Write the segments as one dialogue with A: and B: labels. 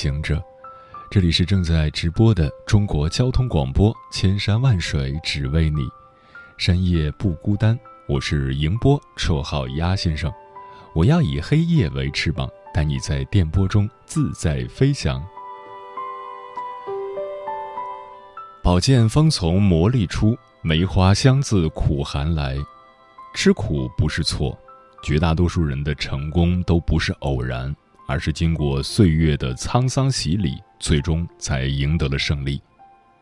A: 行者，这里是正在直播的中国交通广播，千山万水只为你，深夜不孤单。我是迎波，绰号鸭先生。我要以黑夜为翅膀，带你在电波中自在飞翔。宝剑锋从磨砺出，梅花香自苦寒来。吃苦不是错，绝大多数人的成功都不是偶然。而是经过岁月的沧桑洗礼，最终才赢得了胜利。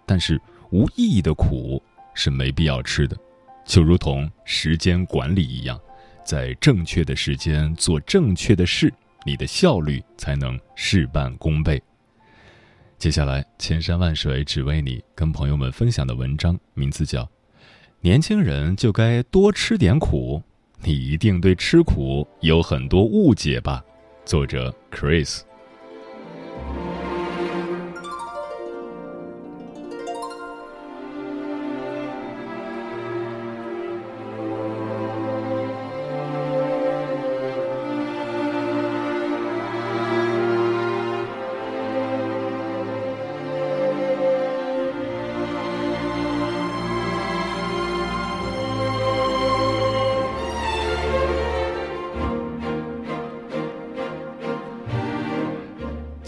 A: 但是无意义的苦是没必要吃的，就如同时间管理一样，在正确的时间做正确的事，你的效率才能事半功倍。接下来，千山万水只为你，跟朋友们分享的文章名字叫《年轻人就该多吃点苦》，你一定对吃苦有很多误解吧？作者 Chris。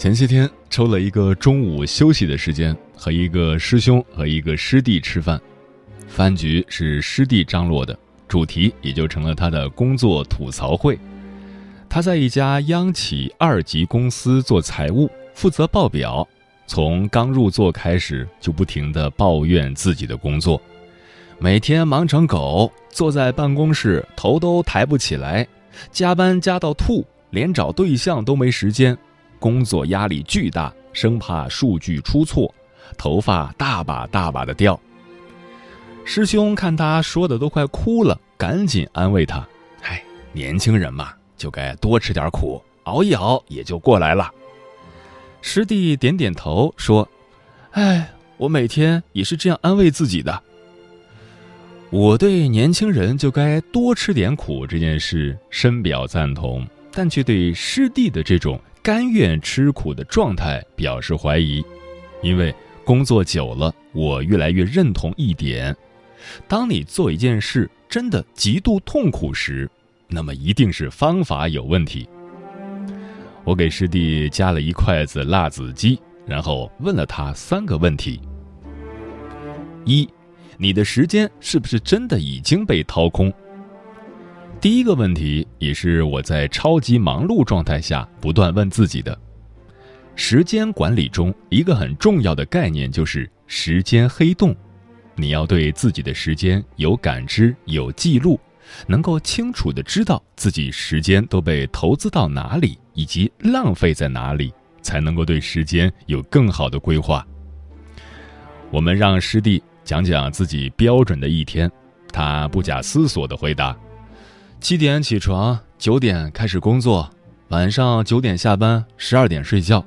A: 前些天抽了一个中午休息的时间，和一个师兄和一个师弟吃饭。饭局是师弟张罗的，主题也就成了他的工作吐槽会。他在一家央企二级公司做财务，负责报表。从刚入座开始，就不停地抱怨自己的工作，每天忙成狗，坐在办公室头都抬不起来，加班加到吐，连找对象都没时间。工作压力巨大，生怕数据出错，头发大把大把的掉。师兄看他说的都快哭了，赶紧安慰他：“哎，年轻人嘛，就该多吃点苦，熬一熬也就过来了。”师弟点点头说：“哎，我每天也是这样安慰自己的。”我对年轻人就该多吃点苦这件事深表赞同，但却对师弟的这种。甘愿吃苦的状态表示怀疑，因为工作久了，我越来越认同一点：当你做一件事真的极度痛苦时，那么一定是方法有问题。我给师弟加了一筷子辣子鸡，然后问了他三个问题：一，你的时间是不是真的已经被掏空？第一个问题也是我在超级忙碌状态下不断问自己的：时间管理中一个很重要的概念就是时间黑洞。你要对自己的时间有感知、有记录，能够清楚的知道自己时间都被投资到哪里，以及浪费在哪里，才能够对时间有更好的规划。我们让师弟讲讲自己标准的一天，他不假思索的回答。七点起床，九点开始工作，晚上九点下班，十二点睡觉。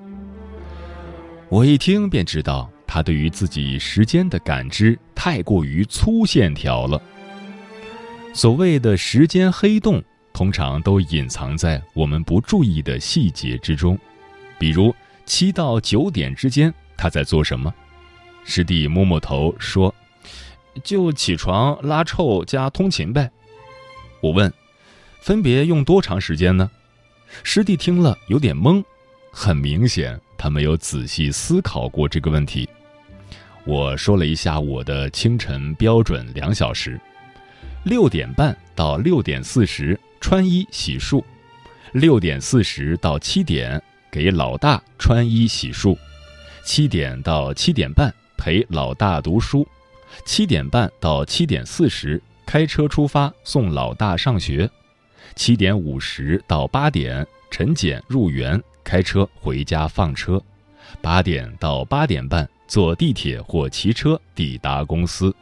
A: 我一听便知道，他对于自己时间的感知太过于粗线条了。所谓的时间黑洞，通常都隐藏在我们不注意的细节之中，比如七到九点之间他在做什么。师弟摸摸头说：“就起床、拉臭加通勤呗。”我问。分别用多长时间呢？师弟听了有点懵，很明显他没有仔细思考过这个问题。我说了一下我的清晨标准两小时：六点半到六点四十穿衣洗漱，六点四十到七点给老大穿衣洗漱，七点到七点半陪老大读书，七点半到七点四十开车出发送老大上学。七点五十到八点晨检入园，开车回家放车；八点到八点半坐地铁或骑车抵达公司。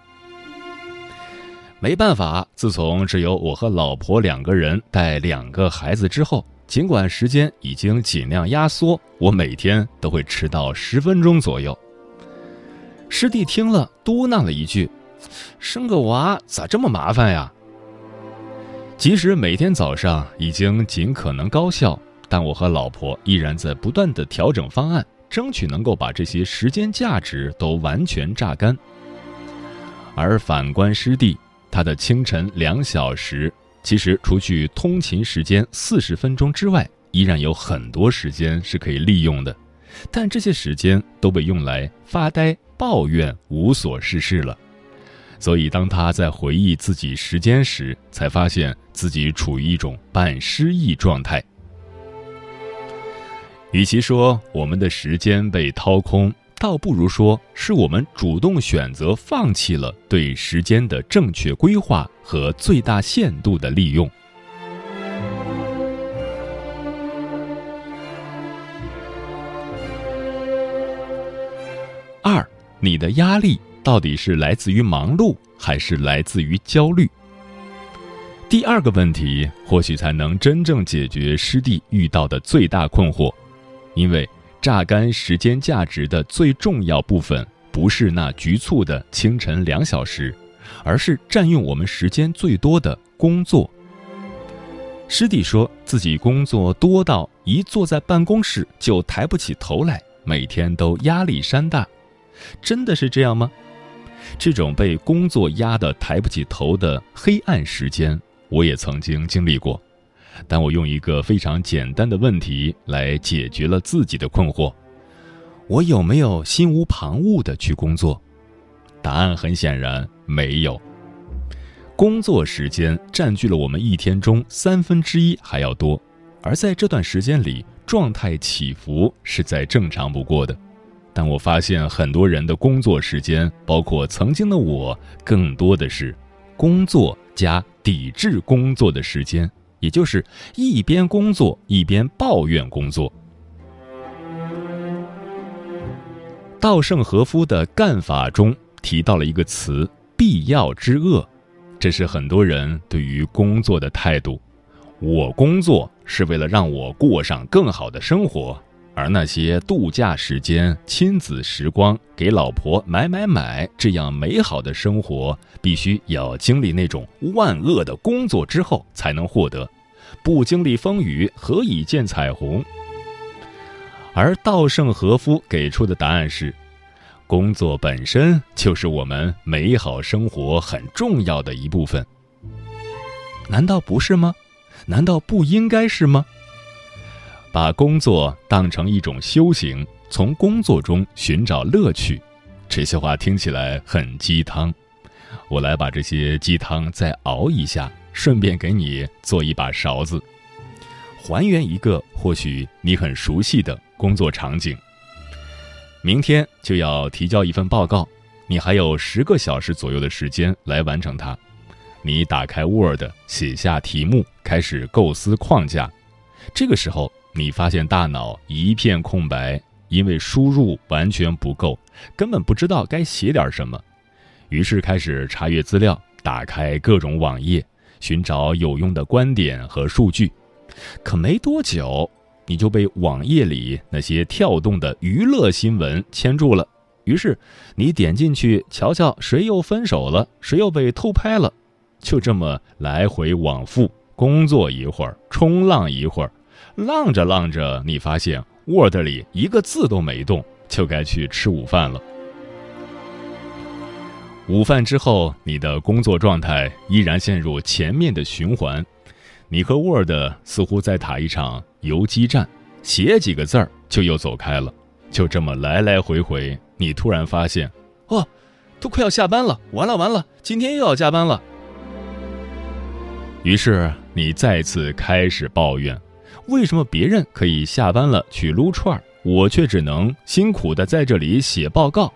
A: 没办法，自从只有我和老婆两个人带两个孩子之后，尽管时间已经尽量压缩，我每天都会迟到十分钟左右。师弟听了，嘟囔了一句：“生个娃咋这么麻烦呀？”即使每天早上已经尽可能高效，但我和老婆依然在不断的调整方案，争取能够把这些时间价值都完全榨干。而反观师弟。他的清晨两小时，其实除去通勤时间四十分钟之外，依然有很多时间是可以利用的，但这些时间都被用来发呆、抱怨、无所事事了。所以，当他在回忆自己时间时，才发现自己处于一种半失忆状态。与其说我们的时间被掏空，倒不如说是我们主动选择放弃了对时间的正确规划和最大限度的利用。二，你的压力到底是来自于忙碌还是来自于焦虑？第二个问题或许才能真正解决师弟遇到的最大困惑，因为。榨干时间价值的最重要部分，不是那局促的清晨两小时，而是占用我们时间最多的工作。师弟说自己工作多到一坐在办公室就抬不起头来，每天都压力山大。真的是这样吗？这种被工作压得抬不起头的黑暗时间，我也曾经经历过。但我用一个非常简单的问题来解决了自己的困惑：我有没有心无旁骛的去工作？答案很显然没有。工作时间占据了我们一天中三分之一还要多，而在这段时间里，状态起伏是再正常不过的。但我发现很多人的工作时间，包括曾经的我，更多的是工作加抵制工作的时间。也就是一边工作一边抱怨工作。稻盛和夫的干法中提到了一个词“必要之恶”，这是很多人对于工作的态度。我工作是为了让我过上更好的生活，而那些度假时间、亲子时光、给老婆买买买这样美好的生活，必须要经历那种万恶的工作之后才能获得。不经历风雨，何以见彩虹？而稻盛和夫给出的答案是：工作本身就是我们美好生活很重要的一部分。难道不是吗？难道不应该是吗？把工作当成一种修行，从工作中寻找乐趣，这些话听起来很鸡汤。我来把这些鸡汤再熬一下。顺便给你做一把勺子，还原一个或许你很熟悉的工作场景。明天就要提交一份报告，你还有十个小时左右的时间来完成它。你打开 Word，写下题目，开始构思框架。这个时候，你发现大脑一片空白，因为输入完全不够，根本不知道该写点什么。于是开始查阅资料，打开各种网页。寻找有用的观点和数据，可没多久，你就被网页里那些跳动的娱乐新闻牵住了。于是，你点进去瞧瞧，谁又分手了，谁又被偷拍了，就这么来回往复，工作一会儿，冲浪一会儿，浪着浪着，你发现 Word 里一个字都没动，就该去吃午饭了。午饭之后，你的工作状态依然陷入前面的循环。你和 Word 似乎在打一场游击战，写几个字儿就又走开了。就这么来来回回，你突然发现，哦，都快要下班了，完了完了，今天又要加班了。于是你再次开始抱怨：为什么别人可以下班了去撸串儿，我却只能辛苦的在这里写报告？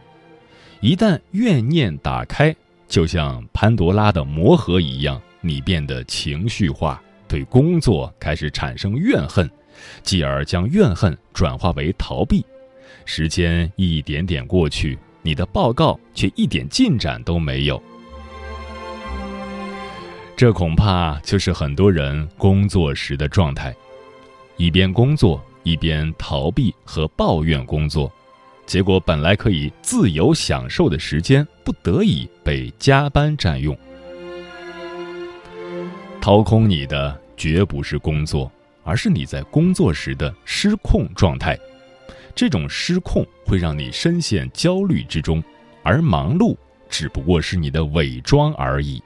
A: 一旦怨念打开，就像潘多拉的魔盒一样，你变得情绪化，对工作开始产生怨恨，继而将怨恨转化为逃避。时间一点点过去，你的报告却一点进展都没有。这恐怕就是很多人工作时的状态：一边工作，一边逃避和抱怨工作，结果本来可以自由享受的时间，不得已被加班占用。掏空你的绝不是工作，而是你在工作时的失控状态。这种失控会让你深陷焦虑之中，而忙碌只不过是你的伪装而已。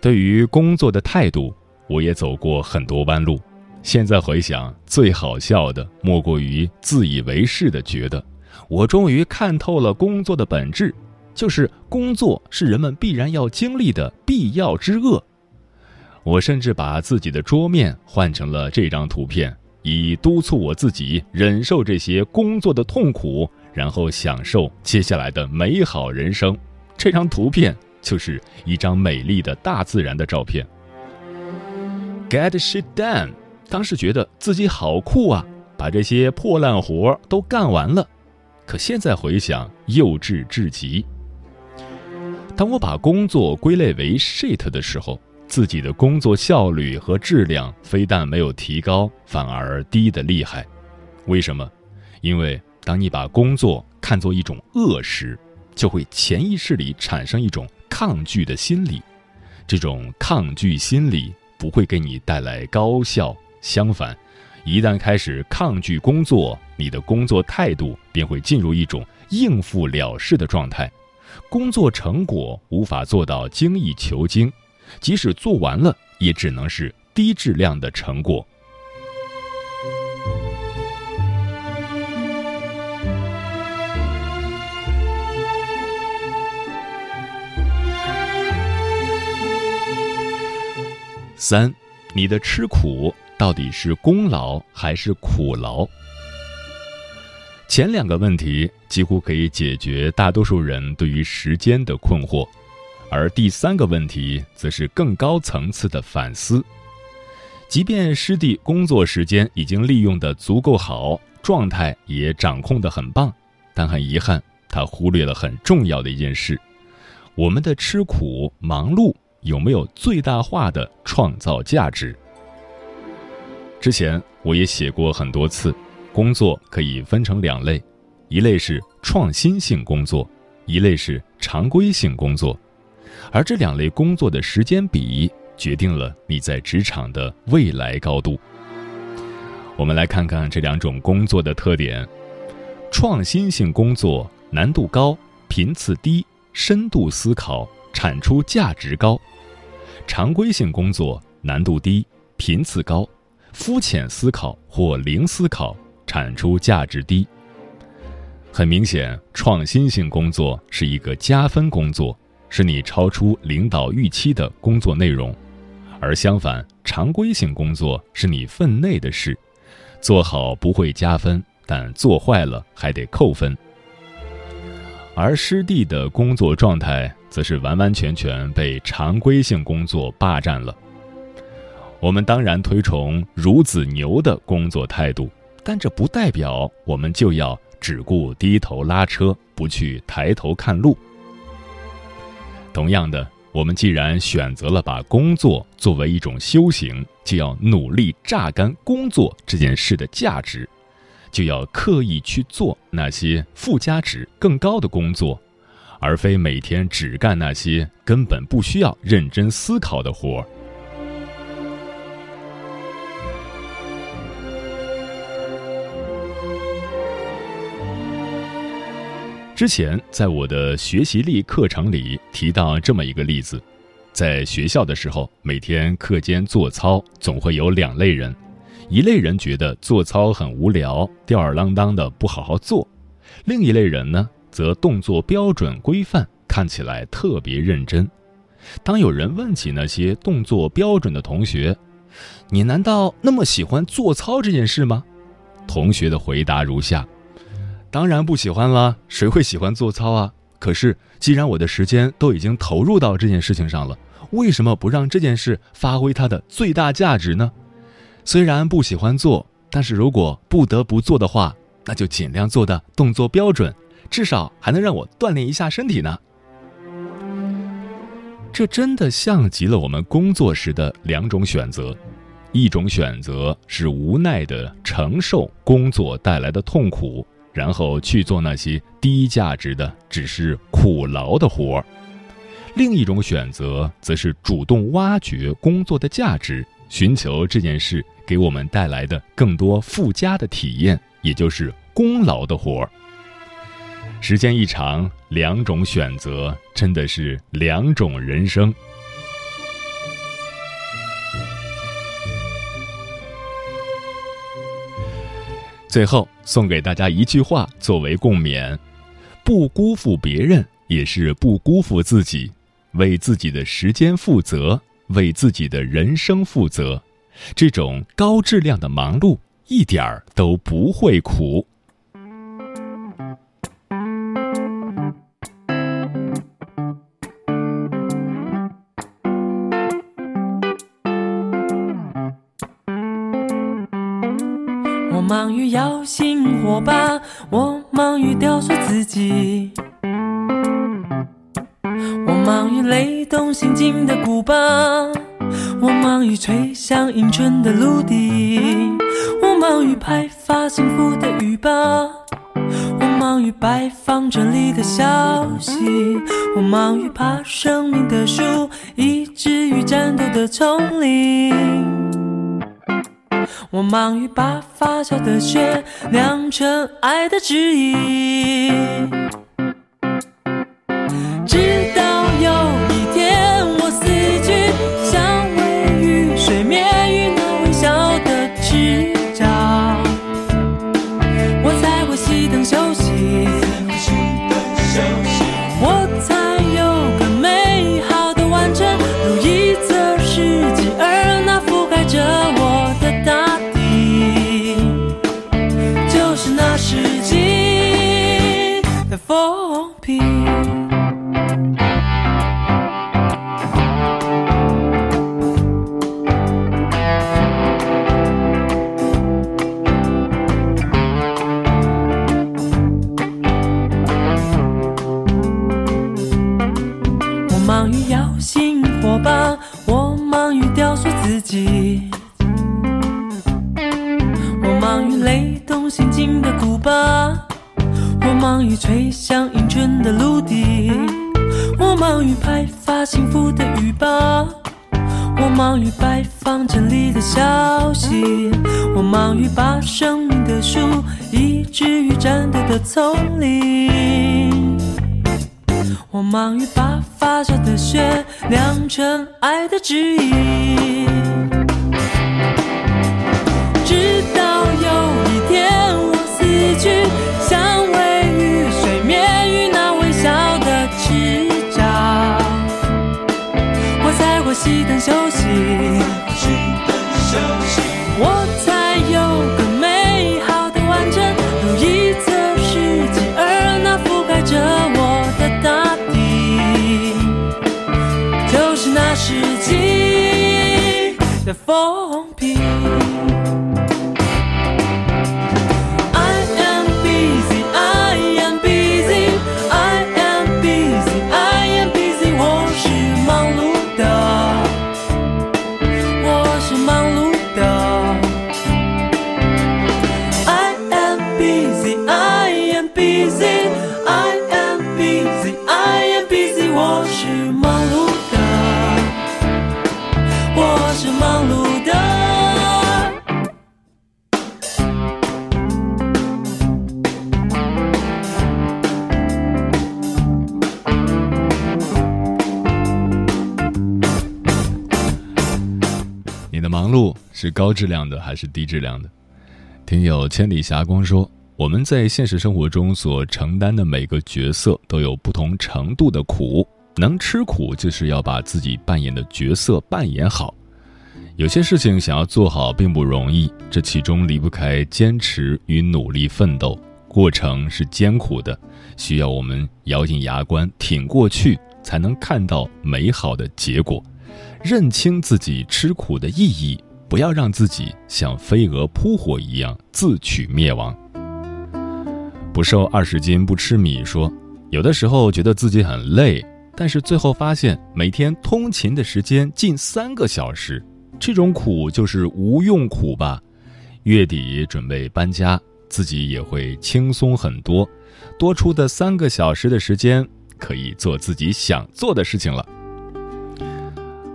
A: 对于工作的态度，我也走过很多弯路。现在回想，最好笑的莫过于自以为是的觉得，我终于看透了工作的本质。就是工作是人们必然要经历的必要之恶。我甚至把自己的桌面换成了这张图片，以督促我自己忍受这些工作的痛苦，然后享受接下来的美好人生。这张图片就是一张美丽的大自然的照片。Get shit done，当时觉得自己好酷啊，把这些破烂活都干完了。可现在回想，幼稚至极。当我把工作归类为 shit 的时候，自己的工作效率和质量非但没有提高，反而低得厉害。为什么？因为当你把工作看作一种恶时，就会潜意识里产生一种抗拒的心理。这种抗拒心理不会给你带来高效，相反，一旦开始抗拒工作，你的工作态度便会进入一种应付了事的状态。工作成果无法做到精益求精，即使做完了，也只能是低质量的成果。三，你的吃苦到底是功劳还是苦劳？前两个问题几乎可以解决大多数人对于时间的困惑，而第三个问题则是更高层次的反思。即便师弟工作时间已经利用的足够好，状态也掌控的很棒，但很遗憾，他忽略了很重要的一件事：我们的吃苦忙碌有没有最大化的创造价值？之前我也写过很多次。工作可以分成两类，一类是创新性工作，一类是常规性工作，而这两类工作的时间比决定了你在职场的未来高度。我们来看看这两种工作的特点：创新性工作难度高，频次低，深度思考，产出价值高；常规性工作难度低，频次高，肤浅思考或零思考。产出价值低。很明显，创新性工作是一个加分工作，是你超出领导预期的工作内容；而相反，常规性工作是你分内的事，做好不会加分，但做坏了还得扣分。而师弟的工作状态则是完完全全被常规性工作霸占了。我们当然推崇孺子牛的工作态度。但这不代表我们就要只顾低头拉车，不去抬头看路。同样的，我们既然选择了把工作作为一种修行，就要努力榨干工作这件事的价值，就要刻意去做那些附加值更高的工作，而非每天只干那些根本不需要认真思考的活儿。之前在我的学习力课程里提到这么一个例子，在学校的时候，每天课间做操总会有两类人，一类人觉得做操很无聊，吊儿郎当的不好好做；另一类人呢，则动作标准规范，看起来特别认真。当有人问起那些动作标准的同学：“你难道那么喜欢做操这件事吗？”同学的回答如下。当然不喜欢了，谁会喜欢做操啊？可是既然我的时间都已经投入到这件事情上了，为什么不让这件事发挥它的最大价值呢？虽然不喜欢做，但是如果不得不做的话，那就尽量做的动作标准，至少还能让我锻炼一下身体呢。这真的像极了我们工作时的两种选择：一种选择是无奈的承受工作带来的痛苦，然后去做那些低价值的、只是苦劳的活儿；另一种选择则是主动挖掘工作的价值，寻求这件事给我们带来的更多附加的体验，也就是功劳的活儿。时间一长，两种选择真的是两种人生。最后送给大家一句话作为共勉：不辜负别人，也是不辜负自己。为自己的时间负责，为自己的人生负责，这种高质量的忙碌一点儿都不会苦。
B: 吧，我忙于雕塑自己；我忙于雷动心境的鼓把，我忙于吹响迎春的芦笛；我忙于派发幸福的雨把，我忙于摆放这里的消息；我忙于爬生命的树，以至于战斗的丛林。我忙于把发酵的雪酿成爱的旨意，雷动心境的古巴。我忙于吹响迎春的芦笛，我忙于派发幸福的雨把，我忙于摆放整理的消息，我忙于把生命的树移植于战斗的丛林，我忙于把发酵的雪酿成爱的旨意，Fall. 你的忙碌是
A: 高质量的还是低质量的？听友千里霞光说，我们在现实生活中所承担的每个角色都有不同程度的苦，能吃苦就是要把自己扮演的角色扮演好。有些事情想要做好并不容易，这其中离不开坚持与努力奋斗，过程是艰苦的，需要我们咬紧牙关挺过去，才能看到美好的结果。认清自己吃苦的意义，不要让自己像飞蛾扑火一样自取灭亡。不瘦二十斤不吃米说，有的时候觉得自己很累，但是最后发现每天通勤的时间近三个小时，这种苦就是无用苦吧。月底准备搬家，自己也会轻松很多，多出的三个小时的时间可以做自己想做的事情了。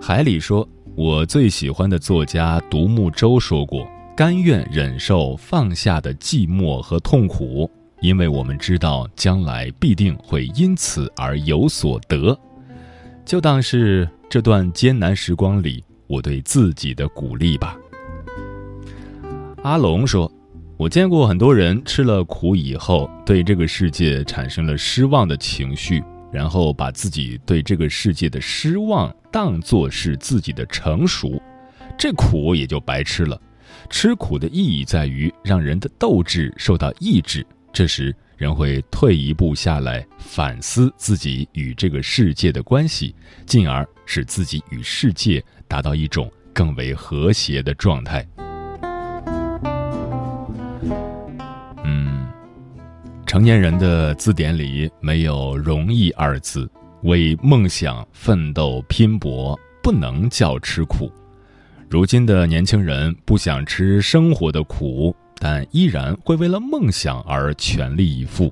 A: 海里说：“我最喜欢的作家独木舟说过，甘愿忍受放下的寂寞和痛苦，因为我们知道将来必定会因此而有所得。就当是这段艰难时光里我对自己的鼓励吧。”阿龙说：“我见过很多人吃了苦以后，对这个世界产生了失望的情绪。”然后把自己对这个世界的失望当作是自己的成熟，这苦也就白吃了。吃苦的意义在于让人的斗志受到抑制，这时人会退一步下来反思自己与这个世界的关系，进而使自己与世界达到一种更为和谐的状态。成年人的字典里没有“容易”二字，为梦想奋斗拼搏不能叫吃苦。如今的年轻人不想吃生活的苦，但依然会为了梦想而全力以赴。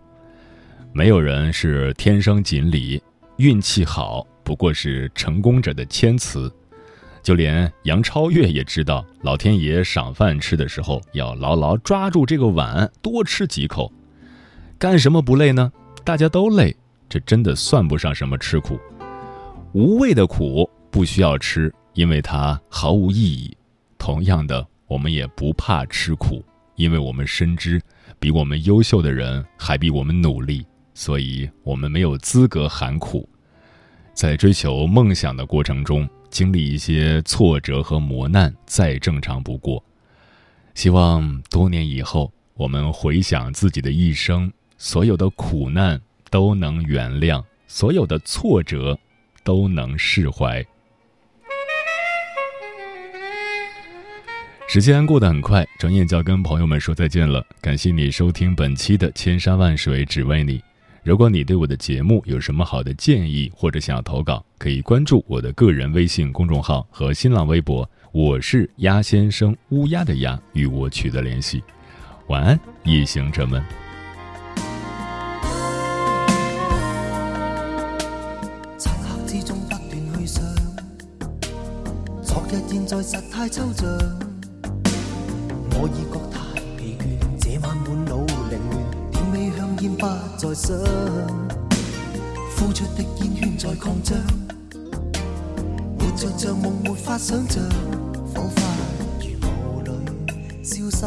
A: 没有人是天生锦鲤，运气好不过是成功者的谦词。就连杨超越也知道，老天爷赏饭吃的时候，要牢牢抓住这个碗，多吃几口。干什么不累呢？大家都累，这真的算不上什么吃苦。无谓的苦不需要吃，因为它毫无意义。同样的，我们也不怕吃苦，因为我们深知，比我们优秀的人还比我们努力，所以我们没有资格喊苦。在追求梦想的过程中，经历一些挫折和磨难，再正常不过。希望多年以后，我们回想自己的一生。所有的苦难都能原谅，所有的挫折都能释怀。时间过得很快，转眼就要跟朋友们说再见了。感谢你收听本期的《千山万水只为你》。如果你对我的节目有什么好的建议，或者想要投稿，可以关注我的个人微信公众号和新浪微博，我是鸭先生，乌鸦的鸭，与我取得联系。晚安，夜行者们。
C: 现在实太抽象，我已觉太疲倦。这晚满脑凌乱，点味香烟不再想，呼出的烟圈在扩张，活着像梦没法想象，仿佛如雾里消失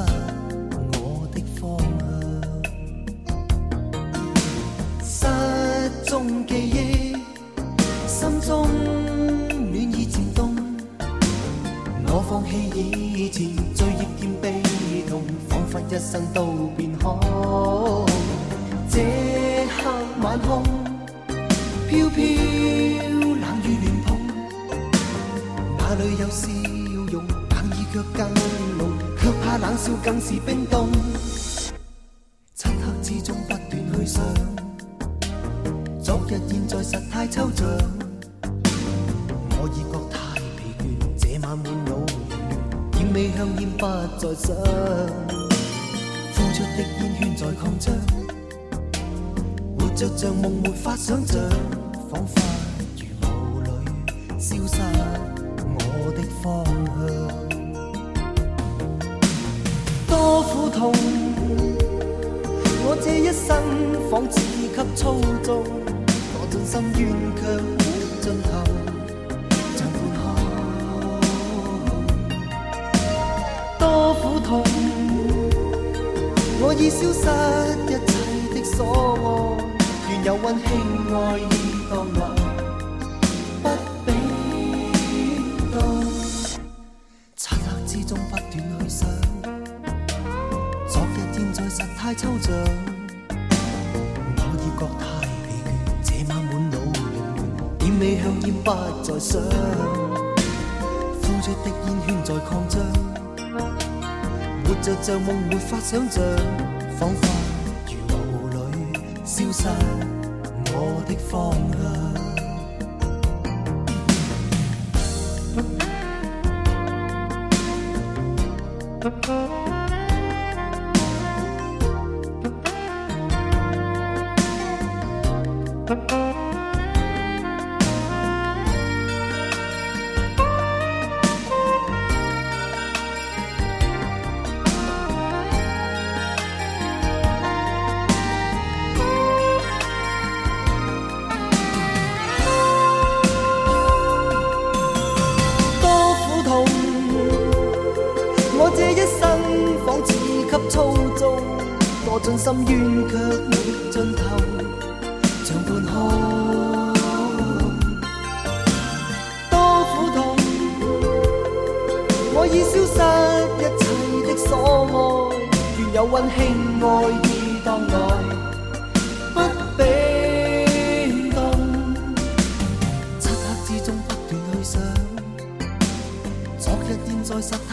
C: 生都变空。这刻晚空飘飘冷雨乱碰，哪里有笑容？冷意却更浓，却怕冷笑更是冰冻。漆黑之中不断去想，昨日现在实太抽象，我已觉太疲倦，这晚满脑。味香烟不再想，出的烟圈在扩张，活着像梦没法想象，仿佛如雾里消失我的方向。多苦痛，我这一生仿似给操纵，我尽心愿却无尽头。我已消失一切的所爱，愿有温馨爱意当来，不比动。漆黑之中不断去想，昨日现在实太抽象，我已觉太疲倦，这晚满脑凌乱，点味香烟不再想，呼出的煙圈在擴張，活着像梦，没法想象，仿佛如雾里消失我的方向。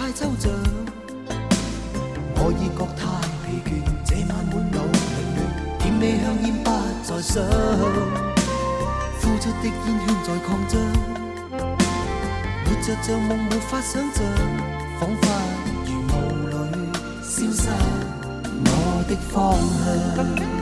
C: 太抽象，我已觉太疲倦，这晚满脑凌乱，点起香烟不再想，呼出的烟圈在扩张，活着像梦没法想象，仿佛如雾里消失我的方向。